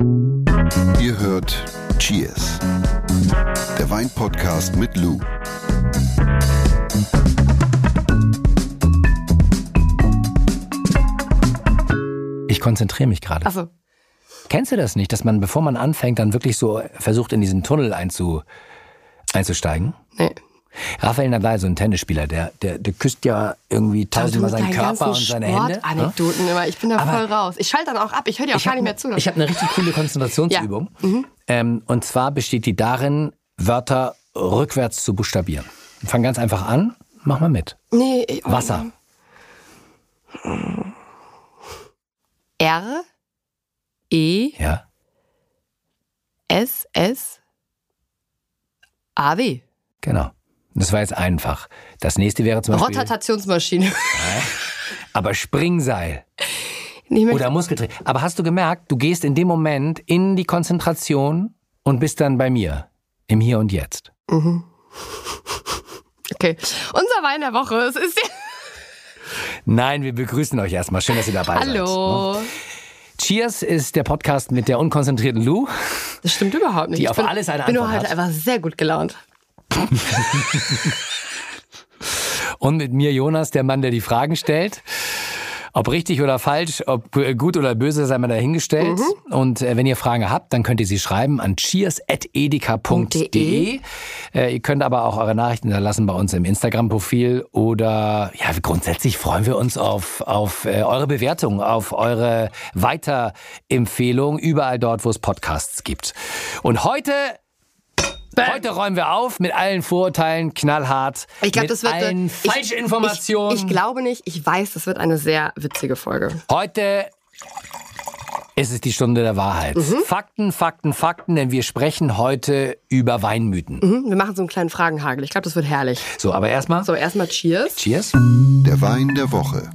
Ihr hört Cheers, der Weinpodcast mit Lou. Ich konzentriere mich gerade. Achso. Kennst du das nicht, dass man, bevor man anfängt, dann wirklich so versucht, in diesen Tunnel einzu, einzusteigen? Nee. Raphael Nadal, so ein Tennisspieler, der, der, der küsst ja irgendwie tausendmal seinen Körper und seine Hände. ne? Sportanekdoten immer. Ich bin da Aber- voll raus. Ich schalte dann auch ab. Ich höre dir auch gar habe nicht mehr zu. ich hab eine richtig coole Konzentrationsübung. Ähm, und zwar besteht die darin, Wörter rückwärts zu buchstabieren. Fang ganz einfach an, mach mal mit. nee, ich- oh, Wasser, R, E, ja. S, S, A, W. Genau. Das war jetzt einfach. Das nächste wäre zum Beispiel. Rotationsmaschine. Aber Springseil Nicht oder Muskeltraining. Aber hast du gemerkt, du gehst in dem Moment in die Konzentration und bist dann bei mir. Im Hier und Jetzt. Okay. Unser Wein der Woche. Es ist Nein, wir begrüßen euch erstmal. Schön, dass ihr dabei seid. Hallo. Cheers ist der Podcast mit der unkonzentrierten Lou. Das stimmt überhaupt nicht. Die ich auf bin, alles eine bin nur Antwort heute hat. einfach sehr gut gelaunt. Und mit mir Jonas, der Mann, der die Fragen stellt. Ob richtig oder falsch, ob gut oder böse, sei mal dahingestellt. Mhm. Und äh, wenn ihr Fragen habt, dann könnt ihr sie schreiben an cheers.edeka.de. Äh, ihr könnt aber auch eure Nachrichten hinterlassen bei uns im Instagram-Profil oder ja, grundsätzlich freuen wir uns auf, auf äh, eure Bewertung, auf eure Weiterempfehlung, überall dort, wo es Podcasts gibt. Und heute Heute räumen wir auf mit allen Vorurteilen, knallhart. Ich glaube, mit das wird eine- allen falschen Informationen. Ich, ich glaube nicht. Ich weiß, das wird eine sehr witzige Folge. Heute ist es die Stunde der Wahrheit. Mhm. Fakten, Fakten, Fakten, denn wir sprechen heute über Weinmythen. Mhm, Wir machen so einen kleinen Fragenhagel. Ich glaube, das wird herrlich. So, aber erstmal, So, erstmal Cheers. Cheers. Der Wein der Woche.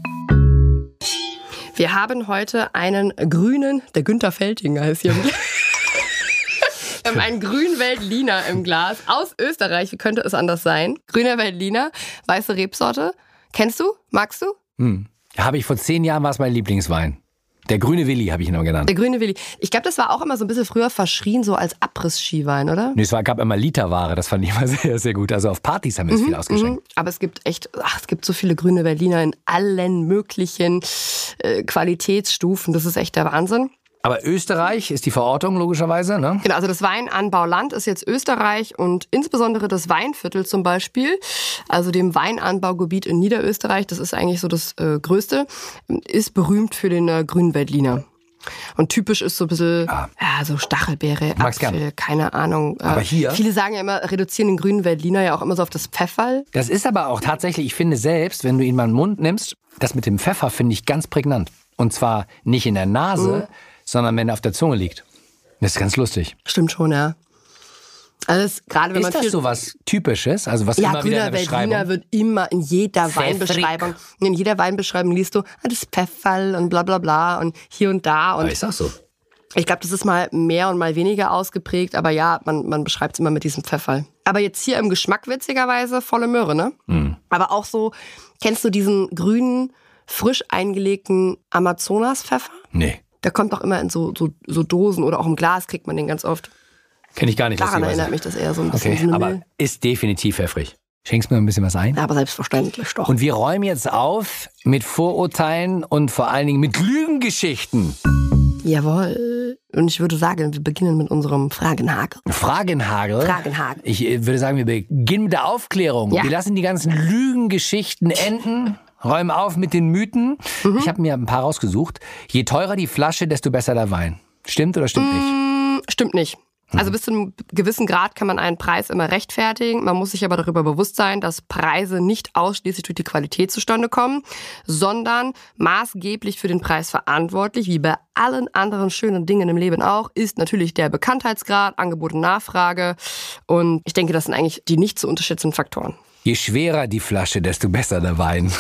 Wir haben heute einen grünen, der Günther Feltinger heißt hier. Einen grünen Veltliner im Glas aus Österreich. Wie könnte es anders sein? Grüner Veltliner, weiße Rebsorte. Kennst du? Magst du? Habe ich vor zehn Jahren war es mein Lieblingswein. Der grüne Willi habe ich ihn immer genannt. Der grüne Willi. Ich glaube, das war auch immer so ein bisschen früher verschrien, so als Abriss-Skiwein, oder? Nee, es war, gab immer Literware, das fand ich immer sehr, sehr gut. Also auf Partys haben wir es viel ausgeschenkt. Mhm. Aber es gibt echt, ach, es gibt so viele grüne Berliner in allen möglichen äh, Qualitätsstufen. Das ist echt der Wahnsinn. Aber Österreich ist die Verortung logischerweise, ne? Genau, also das Weinanbauland ist jetzt Österreich und insbesondere das Weinviertel zum Beispiel, also dem Weinanbaugebiet in Niederösterreich, das ist eigentlich so das äh, Größte, ist berühmt für den äh, grünen Veltliner. Und typisch ist so ein bisschen, ja, so Stachelbeere, mag's Apfel, gern. keine Ahnung. Äh, Aber hier- Viele sagen ja immer, reduzieren den grünen Veltliner ja auch immer so auf das Pfefferl. Das ist aber auch tatsächlich, ich finde selbst, wenn du ihn mal in den Mund nimmst, das mit dem Pfeffer finde ich ganz prägnant. Und zwar nicht in der Nase, sondern wenn er auf der Zunge liegt. Das ist ganz lustig. Stimmt schon, ja. Alles, gerade wenn man Ist das viel so was Typisches? Also was Ja, immer wieder in grüner der Beschreibung? wird immer in jeder Pfeffrig. Weinbeschreibung, in jeder Weinbeschreibung liest du, ah, das Pfefferl und bla bla bla und hier und da. Aber Und ist auch so. ich glaube, das ist mal mehr und mal weniger ausgeprägt, aber ja, man, man beschreibt es immer mit diesem Pfefferl. Aber jetzt hier im Geschmack witzigerweise volle Möhre, ne? Mhm. Aber auch so, kennst du diesen grünen, frisch eingelegten Amazonas-Pfeffer? Nee, Der kommt auch immer in so, so, so Dosen oder auch im Glas kriegt man den ganz oft. kenne ich gar nicht. Daran erinnert mich das eher so ein bisschen. Okay, so aber Milch. ist definitiv pfeffrig. Schenkst mir ein bisschen was ein? Ja, aber selbstverständlich doch. Und wir räumen jetzt auf mit Vorurteilen und vor allen Dingen mit Lügengeschichten. Jawohl. Und ich würde sagen, wir beginnen mit unserem Fragenhagel. Fragenhagel. Fragenhagel. Ich äh, würde sagen, wir beginnen mit der Aufklärung. Ja. Wir lassen die ganzen Lügengeschichten enden. Räumen auf mit den Mythen. Mhm. Ich habe mir ein paar rausgesucht. Je teurer die Flasche, desto besser der Wein. Stimmt oder stimmt nicht? Stimmt nicht. Also bis zu einem gewissen Grad kann man einen Preis immer rechtfertigen. Man muss sich aber darüber bewusst sein, dass Preise nicht ausschließlich durch die Qualität zustande kommen, sondern maßgeblich für den Preis verantwortlich, wie bei allen anderen schönen Dingen im Leben auch, ist natürlich der Bekanntheitsgrad, Angebot und Nachfrage. Und ich denke, das sind eigentlich die nicht zu unterschätzenden Faktoren. Je schwerer die Flasche, desto besser der Wein.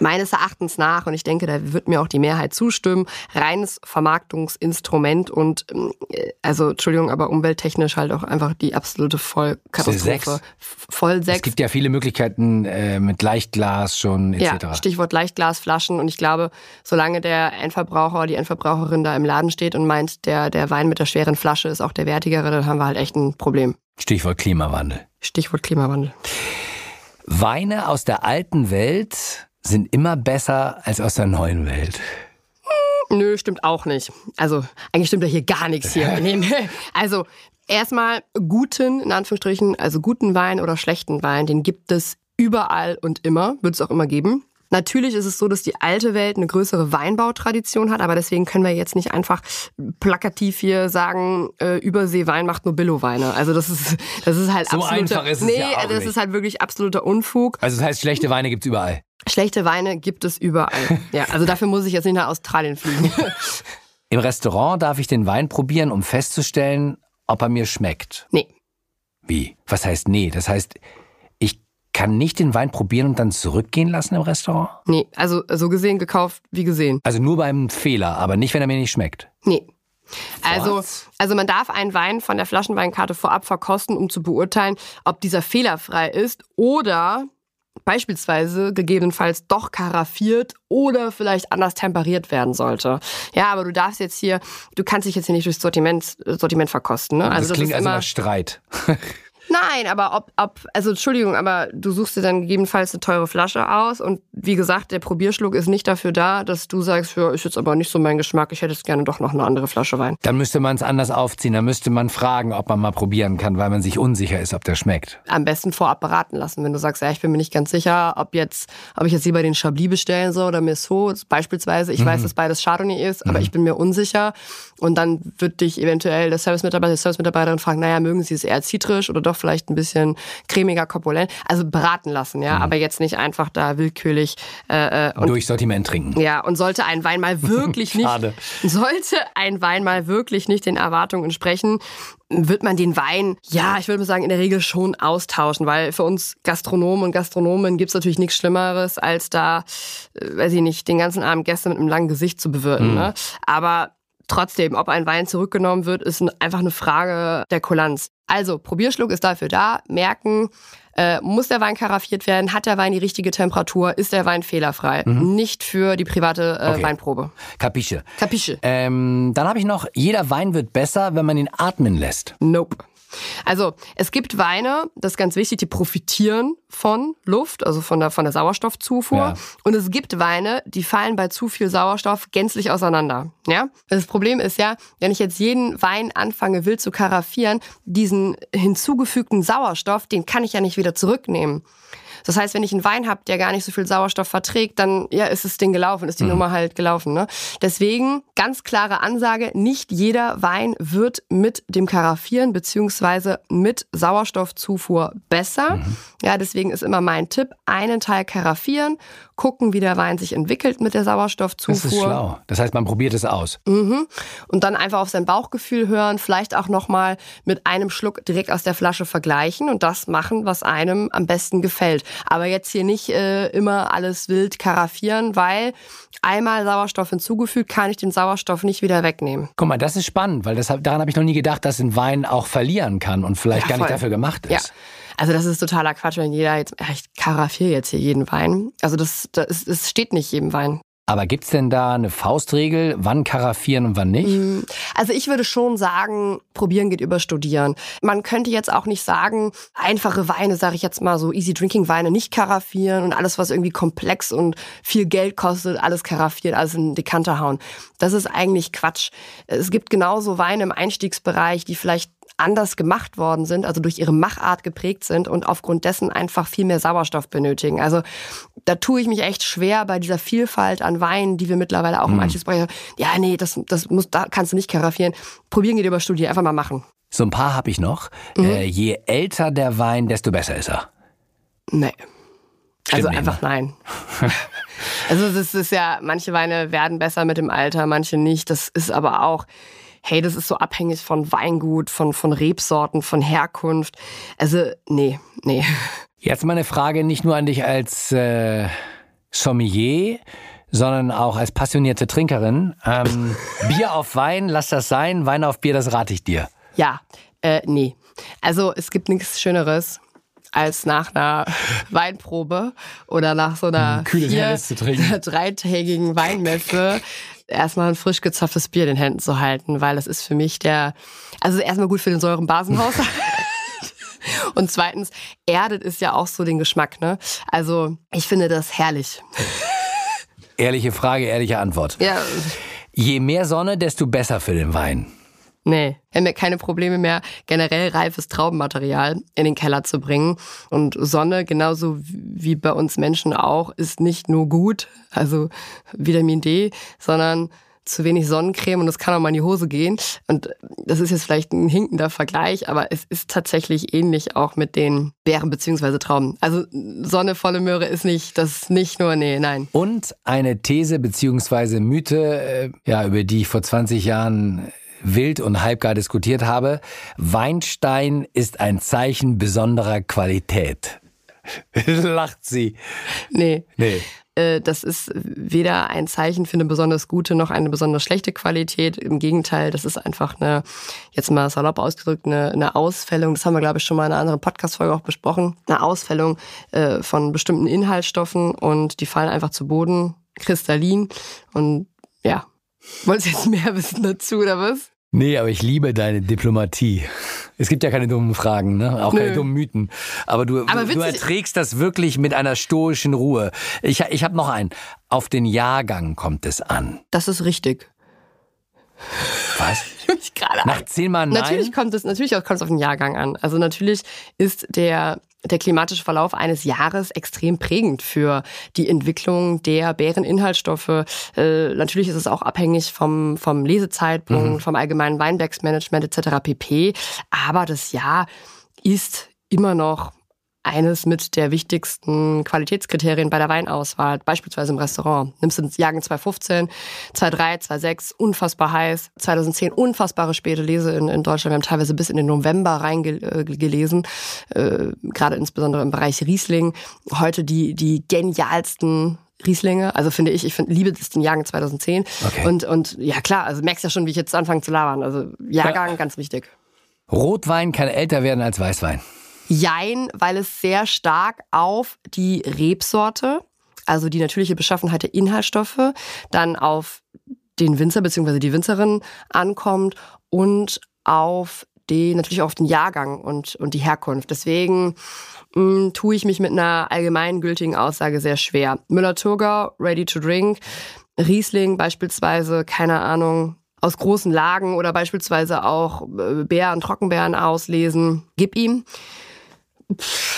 Meines Erachtens nach, und ich denke, da wird mir auch die Mehrheit zustimmen, reines Vermarktungsinstrument und äh, also Entschuldigung, aber umwelttechnisch halt auch einfach die absolute Vollkatastrophe. Vollsex. Es gibt ja viele Möglichkeiten äh, mit Leichtglas schon etc. Ja, Stichwort Leichtglasflaschen und ich glaube, solange der Endverbraucher, die Endverbraucherin da im Laden steht und meint, der, der Wein mit der schweren Flasche ist auch der wertigere, dann haben wir halt echt ein Problem. Stichwort Klimawandel. Stichwort Klimawandel. Weine aus der alten Welt sind immer besser als aus der neuen Welt. Nö, stimmt auch nicht. Also eigentlich stimmt ja hier gar nichts hier. also erstmal guten, in Anführungsstrichen, also guten Wein oder schlechten Wein, den gibt es überall und immer, wird es auch immer geben. Natürlich ist es so, dass die alte Welt eine größere Weinbautradition hat, aber deswegen können wir jetzt nicht einfach plakativ hier sagen, äh, Überseewein macht nur Billo-Weine. Also das ist, das ist halt so einfach ist es nee, ja auch das nicht. ist halt wirklich absoluter Unfug. Also das heißt, schlechte Weine gibt's überall. Schlechte Weine gibt es überall. Ja, also dafür muss ich jetzt nicht nach Australien fliegen. Im Restaurant darf ich den Wein probieren, um festzustellen, ob er mir schmeckt. Nee. Wie? Was heißt nee? Das heißt, kann nicht den Wein probieren und dann zurückgehen lassen im Restaurant? Nee, also so gesehen gekauft wie gesehen. Also nur beim Fehler, aber nicht, wenn er mir nicht schmeckt. Nee. Also, Was? also man darf einen Wein von der Flaschenweinkarte vorab verkosten, um zu beurteilen, ob dieser fehlerfrei ist oder beispielsweise gegebenenfalls doch karaffiert oder vielleicht anders temperiert werden sollte. Ja, aber du darfst jetzt hier, du kannst dich jetzt hier nicht durchs Sortiment, Sortiment verkosten. Ne? Also das klingt ist also nach Streit. Nein, aber ob, ob, also Entschuldigung, aber du suchst dir dann gegebenenfalls eine teure Flasche aus und wie gesagt, der Probierschluck ist nicht dafür da, dass du sagst, ja, ist jetzt aber nicht so mein Geschmack, ich hätte jetzt gerne doch noch eine andere Flasche Wein. Dann müsste man es anders aufziehen. Dann müsste man fragen, ob man mal probieren kann, weil man sich unsicher ist, ob der schmeckt. Am besten vorab beraten lassen, wenn du sagst, ja, ich bin mir nicht ganz sicher, ob jetzt, ob ich jetzt lieber den Chablis bestellen soll oder Merceau beispielsweise. Ich weiß, dass beides Chardonnay ist, aber ich bin mir unsicher. Und dann wird dich eventuell der Service-Mitarbeiter, die Service-Mitarbeiterin fragen, naja, mögen Sie es eher zitrisch oder doch vielleicht ein bisschen cremiger, korpulent? Also beraten lassen, ja, aber jetzt nicht einfach da willkürlich äh, äh, und Durch Sortiment trinken. ja, und sollte ein Wein mal wirklich nicht, Schade. sollte ein Wein mal wirklich nicht den Erwartungen entsprechen, wird man den Wein, ja, ich würde mal sagen, in der Regel schon austauschen, weil für uns Gastronomen und Gastronomen gibt's natürlich nichts Schlimmeres, als da, äh, weiß ich nicht, den ganzen Abend Gäste mit einem langen Gesicht zu bewirten. Ne? Aber trotzdem, ob ein Wein zurückgenommen wird, ist ein- einfach eine Frage der Kulanz. Also, Probierschluck ist dafür da, merken, äh, muss der Wein karaffiert werden, hat der Wein die richtige Temperatur, ist der Wein fehlerfrei. Nicht für die private äh, Okay. Weinprobe. Kapische. Kapische? Ähm, dann habe ich noch, jeder Wein wird besser, wenn man ihn atmen lässt. Nope. Also es gibt Weine, das ist ganz wichtig, die profitieren von Luft, also von der, von der Sauerstoffzufuhr. Ja. Und es gibt Weine, die fallen bei zu viel Sauerstoff gänzlich auseinander. Ja? Das Problem ist ja, wenn ich jetzt jeden Wein anfange wild zu karaffieren, diesen hinzugefügten Sauerstoff, den kann ich ja nicht wieder zurücknehmen. Das heißt, wenn ich einen Wein habe, der gar nicht so viel Sauerstoff verträgt, dann ja, ist das Ding gelaufen, ist die Nummer halt gelaufen. Ne? Deswegen ganz klare Ansage, nicht jeder Wein wird mit dem Karaffieren beziehungsweise mit Sauerstoffzufuhr besser. Ja, deswegen ist immer mein Tipp, einen Teil karaffieren, gucken, wie der Wein sich entwickelt mit der Sauerstoffzufuhr. Das ist schlau. Das heißt, man probiert es aus. Mhm. Und dann einfach auf sein Bauchgefühl hören, vielleicht auch nochmal mit einem Schluck direkt aus der Flasche vergleichen und das machen, was einem am besten gefällt. Aber jetzt hier nicht äh, immer alles wild karaffieren, weil einmal Sauerstoff hinzugefügt, kann ich den Sauerstoff nicht wieder wegnehmen. Guck mal, das ist spannend, weil das, daran habe ich noch nie gedacht, dass ein Wein auch verlieren kann und vielleicht Ja, gar nicht dafür gemacht ist. Ja. Also das ist totaler Quatsch, wenn jeder jetzt, ich karaffiere jetzt hier jeden Wein. Also das, das, es steht nicht jedem Wein. Aber gibt's denn da eine Faustregel, wann karaffieren und wann nicht? Also ich würde schon sagen, probieren geht über studieren. Man könnte jetzt auch nicht sagen, einfache Weine, sage ich jetzt mal so, easy drinking Weine nicht karaffieren und alles, was irgendwie komplex und viel Geld kostet, alles karaffiert, alles in Dekanter hauen. Das ist eigentlich Quatsch. Es gibt genauso Weine im Einstiegsbereich, die vielleicht anders gemacht worden sind, also durch ihre Machart geprägt sind und aufgrund dessen einfach viel mehr Sauerstoff benötigen. Also da tue ich mich echt schwer bei dieser Vielfalt an Weinen, die wir mittlerweile auch im Einstiegsbereich haben. Ja, nee, das, das muss, da kannst du nicht karaffieren. Probieren geht über Studie, einfach mal machen. So ein paar habe ich noch. Mhm. Äh, je älter der Wein, desto besser ist er. Nee. also nicht, einfach ne? nein. also das ist ja, manche Weine werden besser mit dem Alter, manche nicht. Das ist aber auch, hey, das ist so abhängig von Weingut, von, von Rebsorten, von Herkunft. Also, nee, nee. Jetzt mal eine Frage nicht nur an dich als äh, Sommelier, sondern auch als passionierte Trinkerin. Ähm, Bier auf Wein, lass das sein. Wein auf Bier, das rate ich dir. Ja, äh, nee. Also es gibt nichts Schöneres als nach einer Weinprobe oder nach so einer kühles vier- dreitägigen Weinmesse erstmal ein frisch gezapftes Bier in den Händen zu halten, weil das ist für mich der, also erstmal gut für den Säurenbasenhaushalt. Und zweitens erdet es ja auch so den Geschmack, ne? Also ich finde das herrlich. Ehrliche Frage, ehrliche Antwort. Ja, Je mehr Sonne, desto besser für den Wein. Nee, wir haben ja keine Probleme mehr, generell reifes Traubenmaterial in den Keller zu bringen. Und Sonne, genauso wie bei uns Menschen auch, ist nicht nur gut, also Vitamin D, sondern zu wenig Sonnencreme und das kann auch mal in die Hose gehen. Und das ist jetzt vielleicht ein hinkender Vergleich, aber es ist tatsächlich ähnlich auch mit den Beeren beziehungsweise Trauben. Also Sonne, volle Möhre ist nicht, das ist nicht nur, nee, nein. Und eine These beziehungsweise Mythe, äh, ja, über die ich vor 20 Jahren wild und halbgar diskutiert habe. Weinstein ist ein Zeichen besonderer Qualität. Lacht sie. Nee. Nee. Äh, Das ist weder ein Zeichen für eine besonders gute noch eine besonders schlechte Qualität. Im Gegenteil, das ist einfach eine, jetzt mal salopp ausgedrückt, eine, eine Ausfällung. Das haben wir, glaube ich, schon mal in einer anderen Podcast-Folge auch besprochen. Eine Ausfällung äh, von bestimmten Inhaltsstoffen und die fallen einfach zu Boden, kristallin. Und ja, wolltest du jetzt mehr wissen dazu oder was? Nee, aber ich liebe deine Diplomatie. Es gibt ja keine dummen Fragen, ne? Auch keine Nö. dummen Mythen. Aber du, Aber du erträgst das wirklich mit einer stoischen Ruhe. Ich, ich habe noch einen. Auf den Jahrgang kommt es an. Das ist richtig. Was? Nach zehnmal Nein? Natürlich kommt es, natürlich kommt es auf den Jahrgang an. Also natürlich ist der, der klimatische Verlauf eines Jahres extrem prägend für die Entwicklung der Beereninhaltsstoffe. Äh, natürlich ist es auch abhängig vom, vom Lesezeitpunkt, vom allgemeinen Weinbergsmanagement etc. pp. Aber das Jahr ist immer noch eines mit der wichtigsten Qualitätskriterien bei der Weinauswahl, beispielsweise im Restaurant. Nimmst du den Jahrgang 2015, 2003, 2006, unfassbar heiß, 2010 unfassbare späte Lese in, in Deutschland. Wir haben teilweise bis in den November reingelesen, äh, gerade insbesondere im Bereich Riesling. Heute die, die genialsten Rieslinge, also finde ich, ich finde, liebe das den Jahrgang 2010. Okay. Und, und ja klar, also merkst ja schon, wie ich jetzt anfange zu labern. Also Jahrgang, ganz wichtig. Rotwein kann älter werden als Weißwein. Jein, weil es sehr stark auf die Rebsorte, also die natürliche Beschaffenheit der Inhaltsstoffe, dann auf den Winzer bzw. die Winzerin ankommt und auf die, natürlich auch auf den Jahrgang und, und die Herkunft. Deswegen mh, tue ich mich mit einer allgemeingültigen Aussage sehr schwer. Müller-Thurgau, ready to drink. Riesling beispielsweise, keine Ahnung, aus großen Lagen oder beispielsweise auch äh, Beeren, Trockenbeeren auslesen. Gib ihm.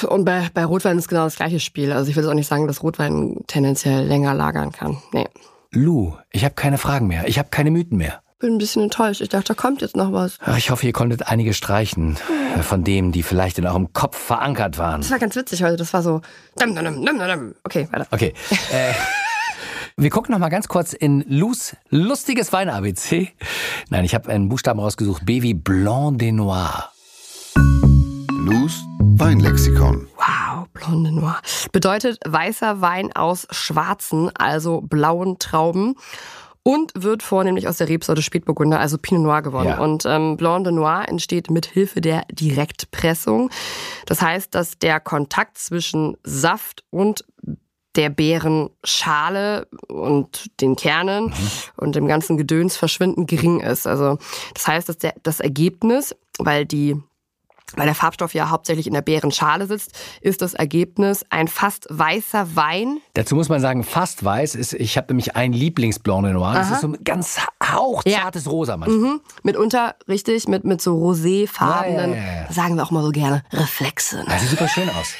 Und bei, bei Rotwein ist genau das gleiche Spiel. Also ich will jetzt auch nicht sagen, dass Rotwein tendenziell länger lagern kann. Nee. Lou, ich habe keine Fragen mehr. Ich habe keine Mythen mehr. Bin ein bisschen enttäuscht. Ich dachte, da kommt jetzt noch was. Ach, Ich hoffe, ihr konntet einige streichen äh, von dem, die vielleicht in eurem Kopf verankert waren. Das war ganz witzig heute. Das war so. Okay, weiter. Okay. Äh, wir gucken noch mal ganz kurz in Lous lustiges Wein-ABC. Nein, ich habe einen Buchstaben rausgesucht. B wie Blanc de Noir. Lous Weinlexikon. Wow, Blonde Noir. Bedeutet weißer Wein aus schwarzen, also blauen Trauben. Und wird vornehmlich aus der Rebsorte Spätburgunder, also Pinot Noir gewonnen. Ja. Und ähm, Blanc de Noir entsteht mit Hilfe der Direktpressung. Das heißt, dass der Kontakt zwischen Saft und der Beerenschale und den Kernen und dem ganzen Gedöns verschwinden gering ist. Also das heißt, dass der, das Ergebnis, weil die weil der Farbstoff ja hauptsächlich in der Beerenschale sitzt, ist das Ergebnis ein fast weißer Wein. Dazu muss man sagen, fast weiß ist, ich habe nämlich ein Lieblings-Blanc Noir. Das ist so ein ganz hauchzartes Rosa manchmal. Mhm. Mitunter, richtig, mit, mit so roséfarbenen, Ja, ja, ja, ja. sagen wir auch mal so gerne, Reflexen. Das sieht super schön aus.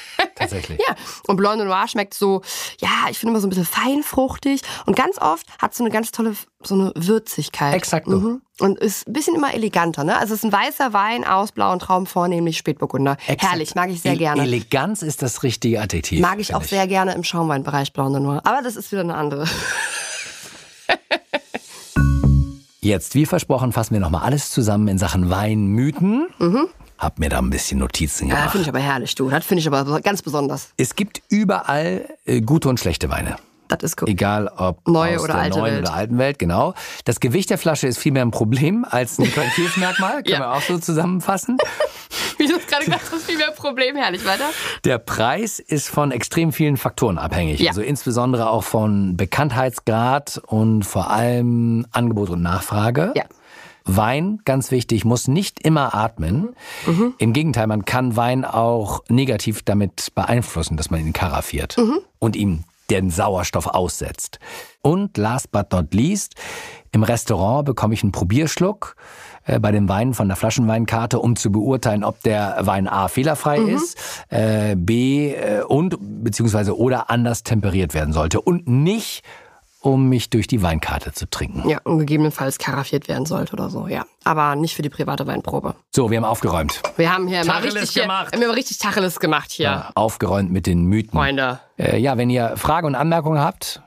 Tatsächlich. Ja, und Blanc de Noir schmeckt so, ja, ich finde immer so ein bisschen feinfruchtig und ganz oft hat so eine ganz tolle, so eine Würzigkeit. Exakt. Mhm. Und ist ein bisschen immer eleganter, ne? Also es ist ein weißer Wein aus blauen Trauben, vornehmlich Spätburgunder. Exakt. Herrlich, mag ich sehr gerne. Eleganz ist das richtige Adjektiv. Mag ich auch sehr gerne im Schaumweinbereich Blanc de Noir. Aber das ist wieder eine andere. Jetzt, wie versprochen, fassen wir nochmal alles zusammen in Sachen Weinmythen. Hab mir da ein bisschen Notizen Ja, gemacht. finde ich aber herrlich, du. Das finde ich aber ganz besonders. Es gibt überall äh, gute und schlechte Weine. Das ist gut. Egal ob Neue aus oder der alte neuen Welt. oder alten Welt, genau. Das Gewicht der Flasche ist vielmehr ein Problem als ein Qualitätsmerkmal, können Ja. wir auch so zusammenfassen. Wie du es gerade gesagt hast, viel mehr Problem. Herrlich, weiter. Der Preis ist von extrem vielen Faktoren abhängig. Ja. Also insbesondere auch von Bekanntheitsgrad und vor allem Angebot und Nachfrage. Ja. Wein, ganz wichtig, muss nicht immer atmen. Mhm. Im Gegenteil, man kann Wein auch negativ damit beeinflussen, dass man ihn karaffiert Mhm. und ihm den Sauerstoff aussetzt. Und last but not least, im Restaurant bekomme ich einen Probierschluck äh, bei dem Wein von der Flaschenweinkarte, um zu beurteilen, ob der Wein A fehlerfrei Mhm. ist, äh, B äh, und beziehungsweise oder anders temperiert werden sollte und nicht um mich durch die Weinkarte zu trinken. Ja, und gegebenenfalls karaffiert werden sollte oder so, ja. Aber nicht für die private Weinprobe. So, wir haben aufgeräumt. Wir haben hier mal Tacheles richtig, hier, gemacht. wir haben richtig Tacheles gemacht hier, Ja, aufgeräumt mit den Mythen. Freunde. Äh, ja, wenn ihr Fragen und Anmerkungen habt,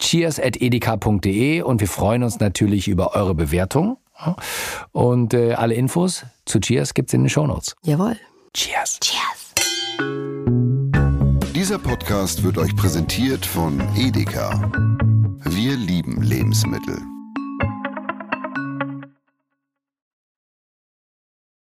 cheers.edeka.de und wir freuen uns natürlich über eure Bewertung. Und äh, alle Infos zu Cheers gibt's in den Shownotes. Jawohl. Cheers. Cheers. Dieser Podcast wird euch präsentiert von Edeka. Wir lieben Lebensmittel.